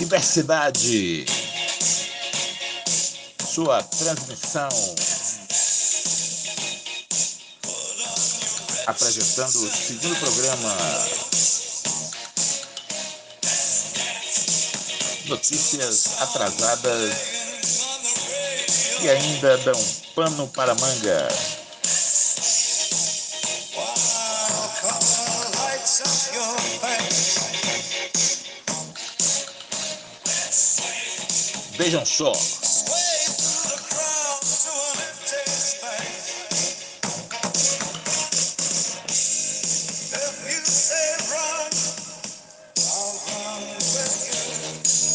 Diversidade. Sua transmissão. Apresentando o segundo programa. Notícias atrasadas e ainda dão pano para manga. Vejam só.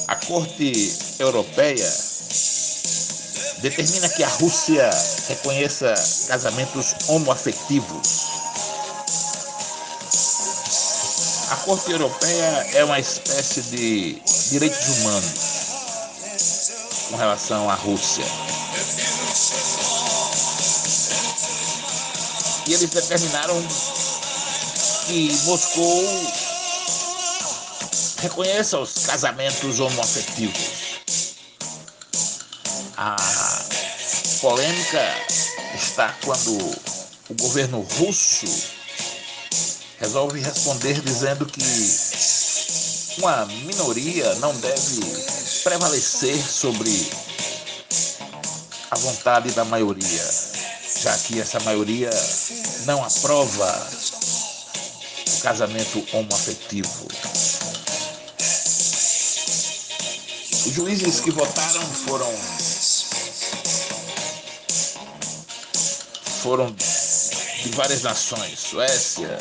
A Corte Europeia determina que a Rússia reconheça casamentos homoafetivos. A Corte Europeia é uma espécie de direitos humanos com relação à Rússia. E eles determinaram que Moscou reconheça os casamentos homoafetivos. A polêmica está quando o governo russo resolve responder dizendo que uma minoria não deve prevalecer sobre a vontade da maioria, já que essa maioria não aprova o casamento homoafetivo. Os juízes que votaram foram foram de várias nações, Suécia,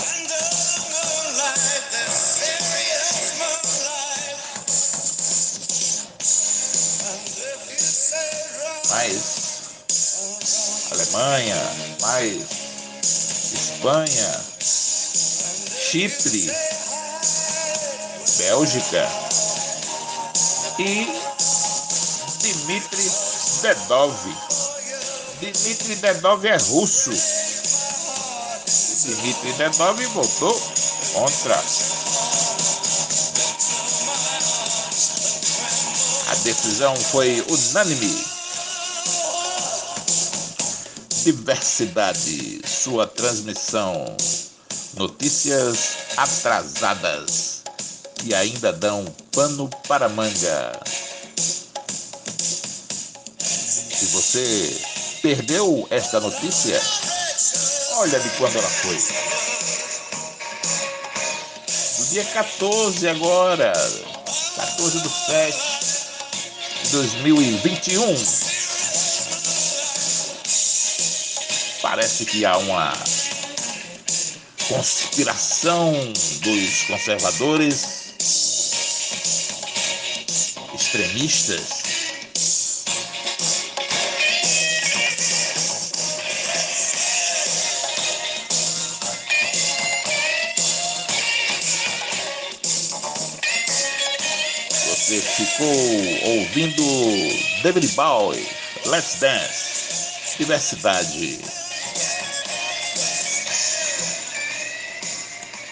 mais Alemanha, mais Espanha, Chipre, Bélgica e Dmitry Dedov. Dmitry Dedov é russo. Dmitry Dedov votou contra. A decisão foi unânime Diversidade, sua transmissão. Notícias atrasadas que ainda dão pano para manga. Se você perdeu esta notícia, olha de quando ela foi. Do dia 14 agora, 14 do 7 de 2021. Parece que há uma conspiração dos conservadores extremistas Você ficou ouvindo David Bowie, Let's Dance, Diversidade.